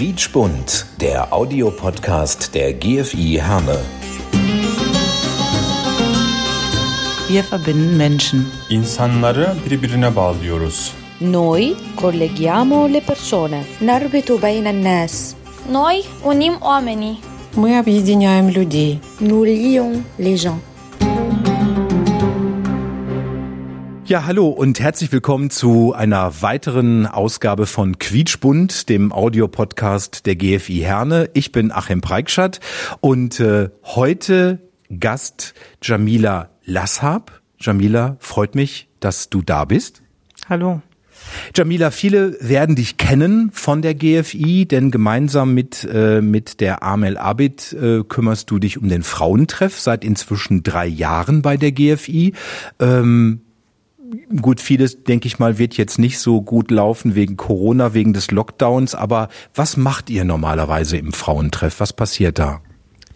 Quietschbunt, der Audiopodcast der GFI Herne. Wir verbinden Menschen. İnsanları birbirine bağlıyoruz. Noi colleghiamo le persone. نربط بين الناس Noi unim oamenii. Мы объединяем людей. Nous lions les gens. Ja, hallo und herzlich willkommen zu einer weiteren Ausgabe von Quietschbund, dem Audiopodcast der GFI Herne. Ich bin Achim Preikschat und äh, heute Gast Jamila Lasshab. Jamila, freut mich, dass du da bist. Hallo. Jamila, viele werden dich kennen von der GFI, denn gemeinsam mit, äh, mit der Amel Abid äh, kümmerst du dich um den Frauentreff seit inzwischen drei Jahren bei der GFI. Ähm, gut, vieles, denke ich mal, wird jetzt nicht so gut laufen wegen Corona, wegen des Lockdowns, aber was macht ihr normalerweise im Frauentreff? Was passiert da?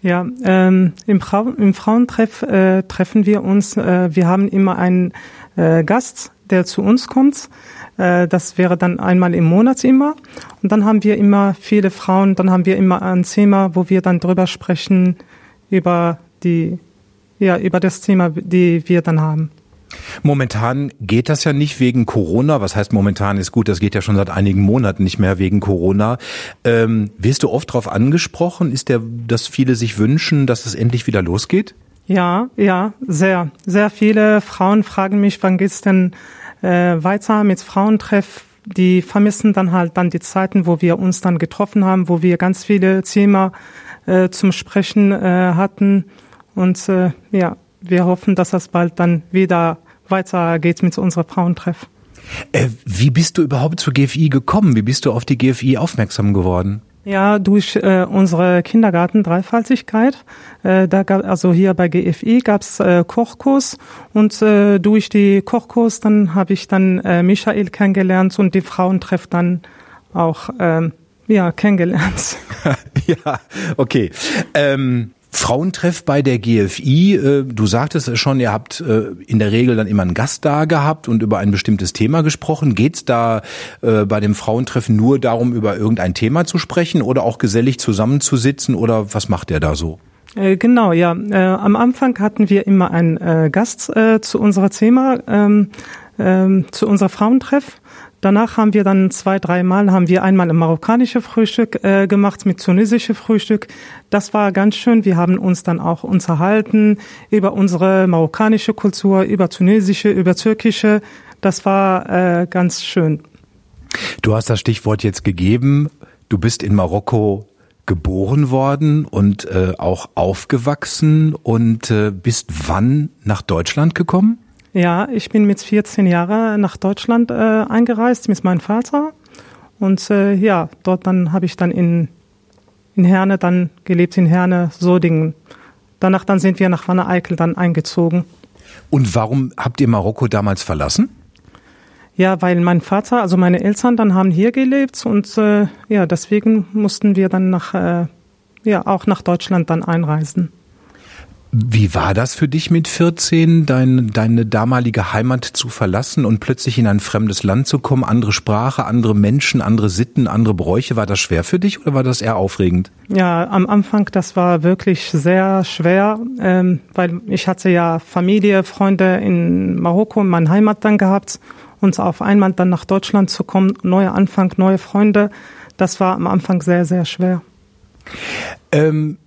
Ja, ähm, im, Frau, im Frauentreff äh, treffen wir uns. Äh, wir haben immer einen äh, Gast, der zu uns kommt. Äh, das wäre dann einmal im Monat immer. Und dann haben wir immer viele Frauen. Dann haben wir immer ein Thema, wo wir dann drüber sprechen über die, ja, über das Thema, die wir dann haben. Momentan geht das ja nicht wegen Corona. Was heißt momentan ist gut, das geht ja schon seit einigen Monaten nicht mehr wegen Corona. Ähm, wirst du oft darauf angesprochen? Ist der, dass viele sich wünschen, dass es endlich wieder losgeht? Ja, ja, sehr. Sehr viele Frauen fragen mich, wann geht's denn äh, weiter mit Frauentreff? Die vermissen dann halt dann die Zeiten, wo wir uns dann getroffen haben, wo wir ganz viele Themen äh, zum Sprechen äh, hatten. Und äh, ja, wir hoffen, dass das bald dann wieder weitergeht mit unserem Frauentreff. Äh, wie bist du überhaupt zur GFI gekommen? Wie bist du auf die GFI aufmerksam geworden? Ja, durch äh, unsere Kindergarten-Dreifaltigkeit. Äh, da gab, also hier bei GFI gab's äh, Kochkurs und äh, durch die Kochkurs dann habe ich dann äh, Michael kennengelernt und die Frauentreff dann auch ähm, ja kennengelernt. ja, okay. Ähm Frauentreff bei der GFI. Äh, Du sagtest es schon, ihr habt äh, in der Regel dann immer einen Gast da gehabt und über ein bestimmtes Thema gesprochen. Geht's da äh, bei dem Frauentreff nur darum, über irgendein Thema zu sprechen oder auch gesellig zusammenzusitzen oder was macht der da so? Genau, ja. Am Anfang hatten wir immer einen Gast zu unserer Thema, ähm, ähm, zu unserer Frauentreff. Danach haben wir dann zwei, dreimal haben wir einmal ein marokkanisches Frühstück äh, gemacht mit tunesische Frühstück. Das war ganz schön. Wir haben uns dann auch unterhalten über unsere marokkanische Kultur, über tunesische, über türkische. Das war äh, ganz schön. Du hast das Stichwort jetzt gegeben. Du bist in Marokko geboren worden und äh, auch aufgewachsen und äh, bist wann nach Deutschland gekommen? Ja, ich bin mit 14 Jahren nach Deutschland äh, eingereist mit meinem Vater. Und äh, ja, dort dann habe ich dann in, in Herne dann gelebt, in Herne, Sodingen. Danach dann sind wir nach Wanne-Eickel dann eingezogen. Und warum habt ihr Marokko damals verlassen? Ja, weil mein Vater, also meine Eltern dann haben hier gelebt und äh, ja, deswegen mussten wir dann nach, äh, ja, auch nach Deutschland dann einreisen. Wie war das für dich mit 14, dein, deine damalige Heimat zu verlassen und plötzlich in ein fremdes Land zu kommen? Andere Sprache, andere Menschen, andere Sitten, andere Bräuche. War das schwer für dich oder war das eher aufregend? Ja, am Anfang, das war wirklich sehr schwer, ähm, weil ich hatte ja Familie, Freunde in Marokko, in meiner Heimat dann gehabt und auf einmal dann nach Deutschland zu kommen, neuer Anfang, neue Freunde, das war am Anfang sehr, sehr schwer. Ähm,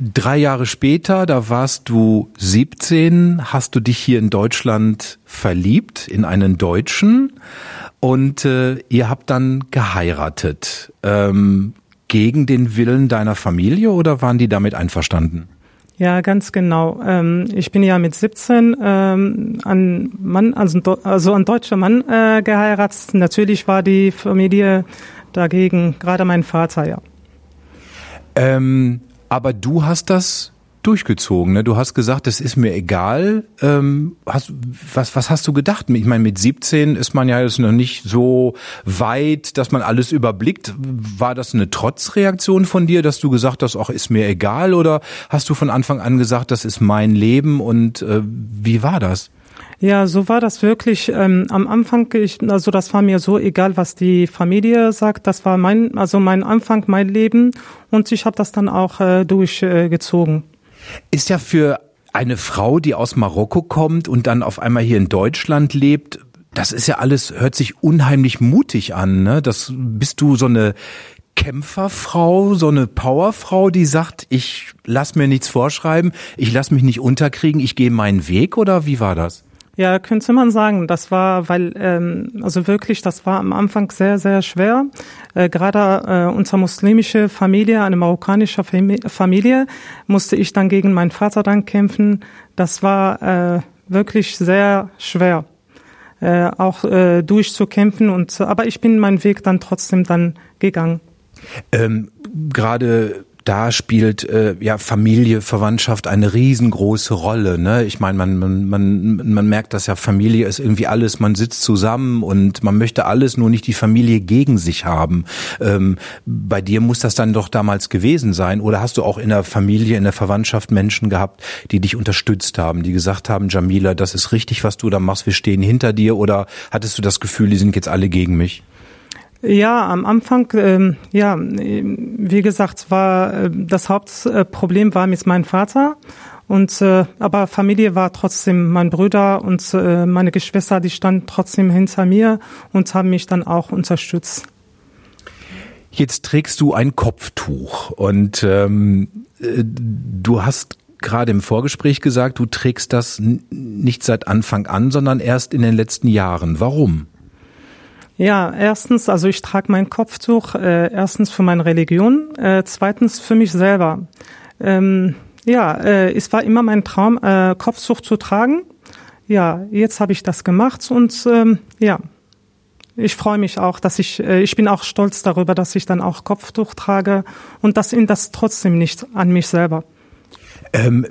drei Jahre später, da warst du 17, hast du dich hier in Deutschland verliebt in einen Deutschen und äh, ihr habt dann geheiratet. Ähm, gegen den Willen deiner Familie oder waren die damit einverstanden? Ja, ganz genau. Ähm, ich bin ja mit 17 ähm, an Mann, also, also ein deutscher Mann äh, geheiratet. Natürlich war die Familie dagegen, gerade mein Vater, ja. Ähm, aber du hast das durchgezogen. Ne? Du hast gesagt, es ist mir egal. Ähm, hast, was, was hast du gedacht? Ich meine, mit 17 ist man ja jetzt noch nicht so weit, dass man alles überblickt. War das eine Trotzreaktion von dir, dass du gesagt hast, ach, ist mir egal? Oder hast du von Anfang an gesagt, das ist mein Leben? Und äh, wie war das? Ja, so war das wirklich. Ähm, am Anfang, ich, also das war mir so egal, was die Familie sagt. Das war mein, also mein Anfang, mein Leben und ich habe das dann auch äh, durchgezogen. Ist ja für eine Frau, die aus Marokko kommt und dann auf einmal hier in Deutschland lebt, das ist ja alles, hört sich unheimlich mutig an. Ne? Das bist du so eine Kämpferfrau, so eine Powerfrau, die sagt, ich lass mir nichts vorschreiben, ich lass mich nicht unterkriegen, ich gehe meinen Weg oder wie war das? Ja, könnte man sagen. Das war, weil, ähm, also wirklich, das war am Anfang sehr, sehr schwer. Äh, Gerade äh, unsere muslimische Familie, eine marokkanische Familie, musste ich dann gegen meinen Vater dann kämpfen. Das war äh, wirklich sehr schwer, äh, auch äh, durchzukämpfen. Und aber ich bin meinen Weg dann trotzdem dann gegangen. Ähm, Gerade da spielt äh, ja Familie, Verwandtschaft eine riesengroße Rolle. Ne? Ich meine, man, man, man, man merkt, dass ja Familie ist irgendwie alles, man sitzt zusammen und man möchte alles, nur nicht die Familie gegen sich haben. Ähm, bei dir muss das dann doch damals gewesen sein. Oder hast du auch in der Familie, in der Verwandtschaft Menschen gehabt, die dich unterstützt haben, die gesagt haben, Jamila, das ist richtig, was du da machst, wir stehen hinter dir? Oder hattest du das Gefühl, die sind jetzt alle gegen mich? Ja, am Anfang, ähm, ja, wie gesagt, war äh, das Hauptproblem war mit meinem Vater und äh, aber Familie war trotzdem mein Bruder und äh, meine Geschwister, die standen trotzdem hinter mir und haben mich dann auch unterstützt. Jetzt trägst du ein Kopftuch und ähm, äh, du hast gerade im Vorgespräch gesagt, du trägst das nicht seit Anfang an, sondern erst in den letzten Jahren. Warum? Ja, erstens, also ich trage mein Kopftuch äh, erstens für meine Religion, äh, zweitens für mich selber. Ähm, ja, äh, es war immer mein Traum, äh, Kopftuch zu tragen. Ja, jetzt habe ich das gemacht und ähm, ja, ich freue mich auch, dass ich, äh, ich bin auch stolz darüber, dass ich dann auch Kopftuch trage und das in das trotzdem nicht an mich selber. Ähm,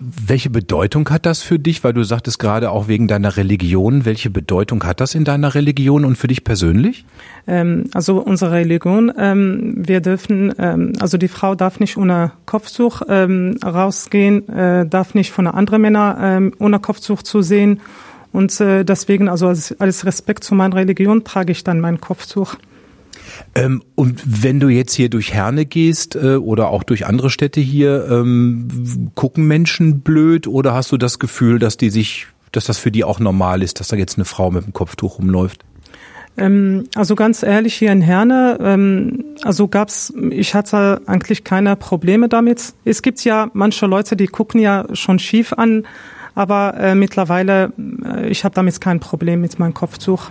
welche Bedeutung hat das für dich? Weil du sagtest gerade auch wegen deiner Religion. Welche Bedeutung hat das in deiner Religion und für dich persönlich? Ähm, also unsere Religion, ähm, wir dürfen, ähm, also die Frau darf nicht ohne Kopftuch ähm, rausgehen, äh, darf nicht von anderen Männern ähm, ohne Kopftuch zu sehen. Und äh, deswegen, also als, als Respekt zu meiner Religion, trage ich dann mein Kopftuch. Ähm, und wenn du jetzt hier durch Herne gehst äh, oder auch durch andere Städte hier, ähm, gucken Menschen blöd oder hast du das Gefühl, dass die sich, dass das für die auch normal ist, dass da jetzt eine Frau mit dem Kopftuch rumläuft? Ähm, also ganz ehrlich, hier in Herne, ähm, also gab's, ich hatte eigentlich keine Probleme damit. Es gibt ja manche Leute, die gucken ja schon schief an, aber äh, mittlerweile, äh, ich habe damit kein Problem mit meinem Kopftuch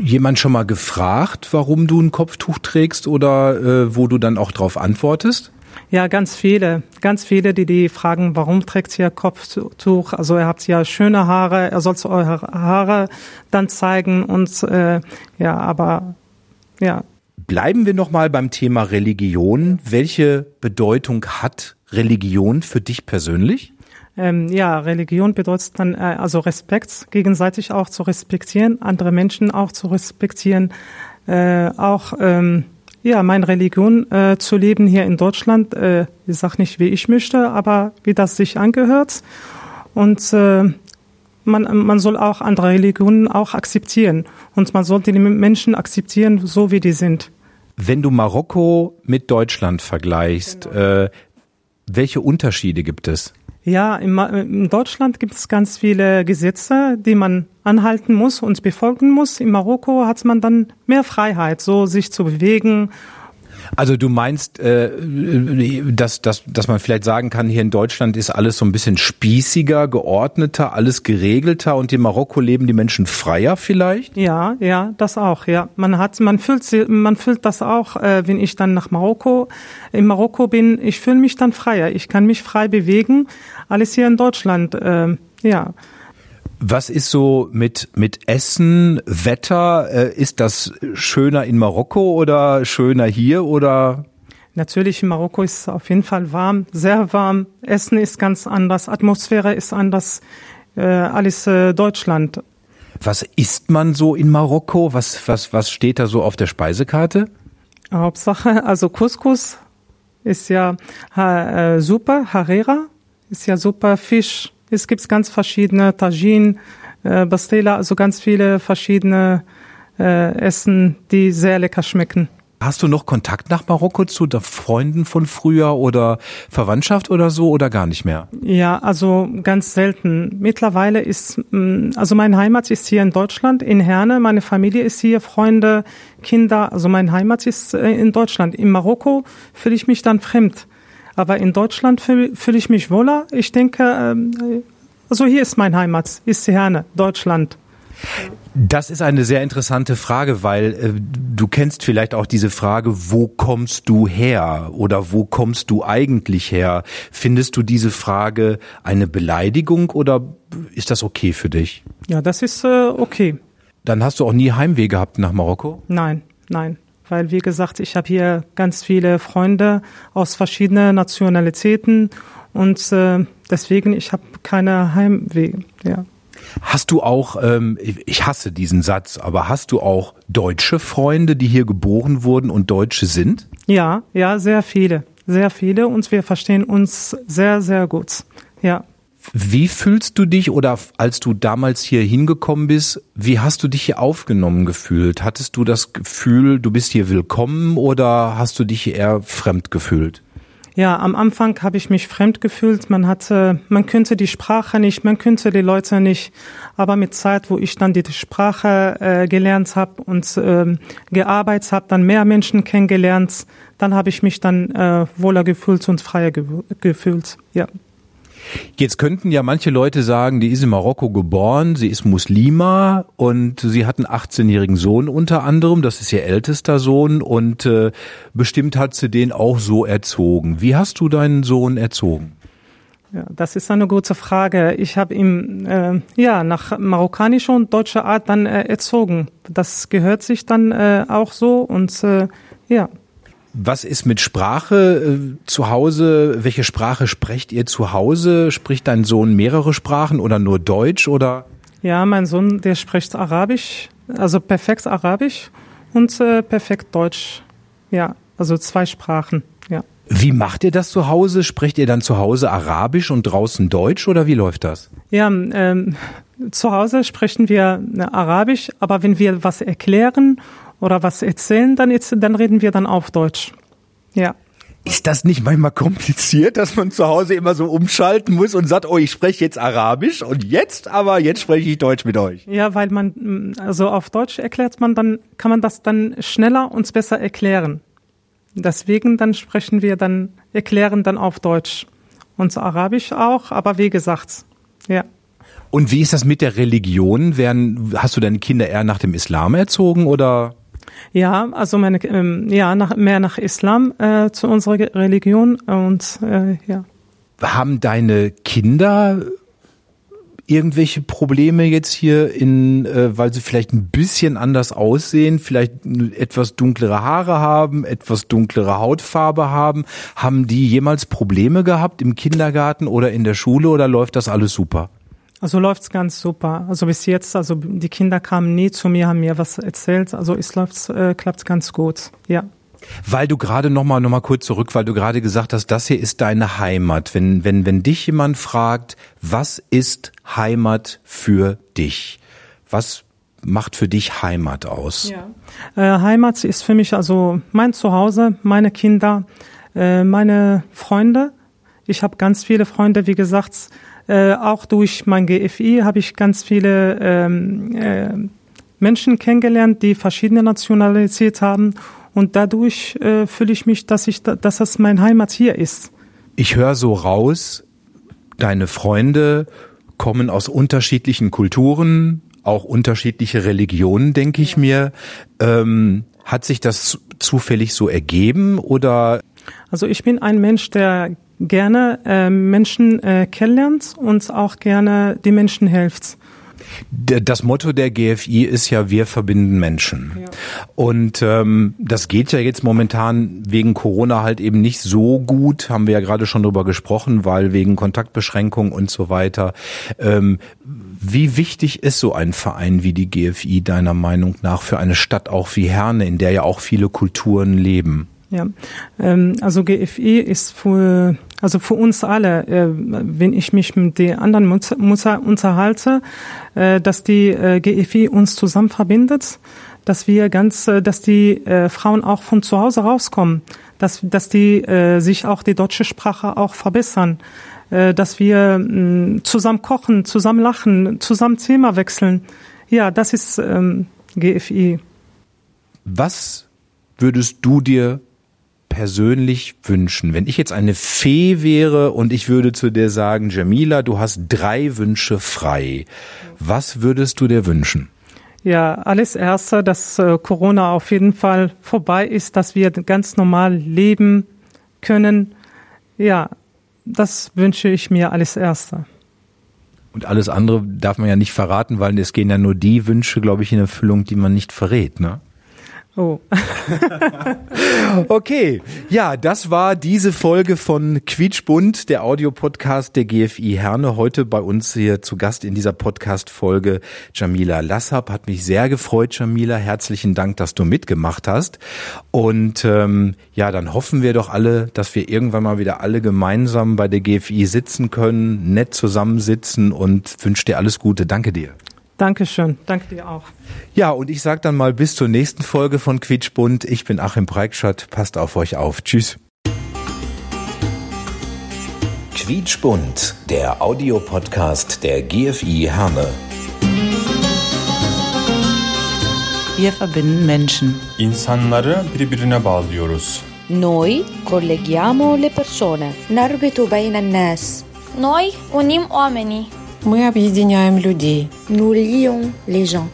jemand schon mal gefragt, warum du ein Kopftuch trägst oder äh, wo du dann auch drauf antwortest? Ja, ganz viele, ganz viele, die die fragen, warum trägt ihr Kopftuch? Also ihr habt ja schöne Haare, er soll eure Haare dann zeigen und äh, ja, aber ja. Bleiben wir noch mal beim Thema Religion. Welche Bedeutung hat Religion für dich persönlich? Ähm, ja, Religion bedeutet dann äh, also Respekt, gegenseitig auch zu respektieren, andere Menschen auch zu respektieren, äh, auch ähm, ja, meine Religion äh, zu leben hier in Deutschland. Äh, ich sage nicht, wie ich möchte, aber wie das sich angehört. Und äh, man, man soll auch andere Religionen auch akzeptieren. Und man sollte die Menschen akzeptieren, so wie die sind. Wenn du Marokko mit Deutschland vergleichst, genau. äh, welche Unterschiede gibt es? Ja, in, Deutschland gibt es ganz viele Gesetze, die man anhalten muss und befolgen muss. In Marokko hat man dann mehr Freiheit, so sich zu bewegen also du meinst, äh, dass, dass, dass man vielleicht sagen kann, hier in Deutschland ist alles so ein bisschen spießiger, geordneter, alles geregelter und in Marokko leben die Menschen freier vielleicht? Ja, ja, das auch, ja. Man hat, man fühlt, man fühlt das auch, äh, wenn ich dann nach Marokko, in Marokko bin, ich fühle mich dann freier. Ich kann mich frei bewegen. Alles hier in Deutschland, äh, ja. Was ist so mit, mit Essen, Wetter? Äh, ist das schöner in Marokko oder schöner hier oder? Natürlich, in Marokko ist es auf jeden Fall warm, sehr warm. Essen ist ganz anders, Atmosphäre ist anders, äh, alles äh, Deutschland. Was isst man so in Marokko? Was, was, was steht da so auf der Speisekarte? Hauptsache, also Couscous ist ja äh, super, Harera ist ja super Fisch Es gibt ganz verschiedene Tagine, äh, Bastela, also ganz viele verschiedene äh, Essen, die sehr lecker schmecken. Hast du noch Kontakt nach Marokko zu Freunden von früher oder Verwandtschaft oder so oder gar nicht mehr? Ja, also ganz selten. Mittlerweile ist, mm, also mein Heimat ist hier in Deutschland, in Herne. Meine Familie ist hier, Freunde, Kinder. Also mein Heimat ist äh, in Deutschland. In Marokko fühle ich mich dann fremd. Aber in Deutschland fühle fühl ich mich wohler. Ich denke, ähm, also hier ist mein Heimat, ist Herne, Deutschland. Das ist eine sehr interessante Frage, weil äh, du kennst vielleicht auch diese Frage, wo kommst du her oder wo kommst du eigentlich her? Findest du diese Frage eine Beleidigung oder ist das okay für dich? Ja, das ist äh, okay. Dann hast du auch nie Heimweh gehabt nach Marokko? Nein, nein. Weil, wie gesagt, ich habe hier ganz viele Freunde aus verschiedenen Nationalitäten und äh, deswegen, ich habe keine Heimweh. Ja. Hast du auch, ähm, ich hasse diesen Satz, aber hast du auch deutsche Freunde, die hier geboren wurden und Deutsche sind? Ja, ja, sehr viele, sehr viele und wir verstehen uns sehr, sehr gut. Ja. Wie fühlst du dich oder als du damals hier hingekommen bist, wie hast du dich hier aufgenommen gefühlt? Hattest du das Gefühl, du bist hier willkommen oder hast du dich eher fremd gefühlt? Ja, am Anfang habe ich mich fremd gefühlt. Man hatte, man könnte die Sprache nicht, man könnte die Leute nicht. Aber mit Zeit, wo ich dann die Sprache äh, gelernt habe und ähm, gearbeitet habe, dann mehr Menschen kennengelernt, dann habe ich mich dann äh, wohler gefühlt und freier ge gefühlt. Ja. Jetzt könnten ja manche Leute sagen, die ist in Marokko geboren, sie ist Muslima und sie hat einen 18-jährigen Sohn unter anderem, das ist ihr ältester Sohn und äh, bestimmt hat sie den auch so erzogen. Wie hast du deinen Sohn erzogen? Ja, das ist eine gute Frage. Ich habe ihn äh, ja nach marokkanischer und deutscher Art dann äh, erzogen. Das gehört sich dann äh, auch so und äh, ja. Was ist mit Sprache äh, zu Hause? Welche Sprache sprecht ihr zu Hause? Spricht dein Sohn mehrere Sprachen oder nur Deutsch oder? Ja, mein Sohn, der spricht Arabisch, also perfekt Arabisch und äh, perfekt Deutsch. Ja, also zwei Sprachen. Ja. Wie macht ihr das zu Hause? Sprecht ihr dann zu Hause Arabisch und draußen Deutsch oder wie läuft das? Ja, ähm, zu Hause sprechen wir äh, Arabisch, aber wenn wir was erklären oder was erzählen, dann, dann reden wir dann auf Deutsch. Ja. Ist das nicht manchmal kompliziert, dass man zu Hause immer so umschalten muss und sagt, oh, ich spreche jetzt Arabisch und jetzt aber, jetzt spreche ich Deutsch mit euch? Ja, weil man, also auf Deutsch erklärt man, dann kann man das dann schneller und besser erklären. Deswegen dann sprechen wir dann, erklären dann auf Deutsch. Und Arabisch auch, aber wie gesagt, ja. Und wie ist das mit der Religion? Werden, hast du deine Kinder eher nach dem Islam erzogen oder? Ja, also meine, ähm, ja, nach, mehr nach Islam äh, zu unserer Religion und äh, ja. Haben deine Kinder irgendwelche Probleme jetzt hier in, äh, weil sie vielleicht ein bisschen anders aussehen, vielleicht etwas dunklere Haare haben, etwas dunklere Hautfarbe haben? Haben die jemals Probleme gehabt im Kindergarten oder in der Schule oder läuft das alles super? Also läuft's ganz super. Also bis jetzt, also die Kinder kamen nie zu mir, haben mir was erzählt. Also es läuft, äh, klappt ganz gut. Ja. Weil du gerade noch mal noch mal kurz zurück, weil du gerade gesagt hast, das hier ist deine Heimat. Wenn wenn wenn dich jemand fragt, was ist Heimat für dich? Was macht für dich Heimat aus? Ja. Äh, Heimat ist für mich also mein Zuhause, meine Kinder, äh, meine Freunde. Ich habe ganz viele Freunde, wie gesagt. Äh, auch durch mein GFI habe ich ganz viele ähm, äh, Menschen kennengelernt, die verschiedene Nationalität haben. Und dadurch äh, fühle ich mich, dass ich, dass das mein Heimat hier ist. Ich höre so raus, deine Freunde kommen aus unterschiedlichen Kulturen, auch unterschiedliche Religionen, denke ich mir. Ähm, hat sich das zufällig so ergeben oder? Also ich bin ein Mensch, der gerne äh, Menschen äh, kennenlernt und auch gerne die Menschen hilft. Das Motto der GFI ist ja, wir verbinden Menschen. Ja. Und ähm, das geht ja jetzt momentan wegen Corona halt eben nicht so gut, haben wir ja gerade schon drüber gesprochen, weil wegen Kontaktbeschränkungen und so weiter. Ähm, wie wichtig ist so ein Verein wie die GFI deiner Meinung nach für eine Stadt auch wie Herne, in der ja auch viele Kulturen leben? Ja, ähm, also GFI ist für Also für uns alle, äh, wenn ich mich mit den anderen Mutter, Mutter unterhalte, äh, dass die äh, GFI uns zusammen verbindet, dass wir ganz, äh, dass die äh, Frauen auch von zu Hause rauskommen, dass, dass die äh, sich auch die deutsche Sprache auch verbessern, dass wir mh, zusammen kochen, zusammen lachen, zusammen Thema wechseln. Ja, das ist ähm, GFI. Was würdest du dir persönlich wünschen? Wenn ich jetzt eine Fee wäre und ich würde zu dir sagen, Jamila, du hast drei Wünsche frei. Was würdest du dir wünschen? Ja, alles Erste, dass äh, Corona auf jeden Fall vorbei ist, dass wir ganz normal leben können. Ja, das wünsche ich mir alles Erste. Und alles andere darf man ja nicht verraten, weil es gehen ja nur die Wünsche, glaube ich, in Erfüllung, die man nicht verrät, ne? Oh. okay, ja, das war diese Folge von Quietschbund, der Audiopodcast der GFI Herne. Heute bei uns hier zu Gast in dieser Podcast-Folge Jamila Lassab. Hat mich sehr gefreut, Jamila. Herzlichen Dank, dass du mitgemacht hast. Und ähm, ja, dann hoffen wir doch alle, dass wir irgendwann mal wieder alle gemeinsam bei der GFI sitzen können, nett zusammensitzen und wünsche dir alles Gute. Danke dir. Dankeschön, danke dir auch. Ja, und ich sage dann mal bis zur nächsten Folge von Quietschbund. Ich bin Achim Breikschott, passt auf euch auf. Tschüss. Quietschbund, der Audiopodcast der GFI Herne. Wir verbinden Menschen. İnsanları birbirine bağlıyoruz. Noi colleghiamo le persone. Narbitu beyna nas. Noi unim oamenii. Мы объединяем людей. Nous lions les gens.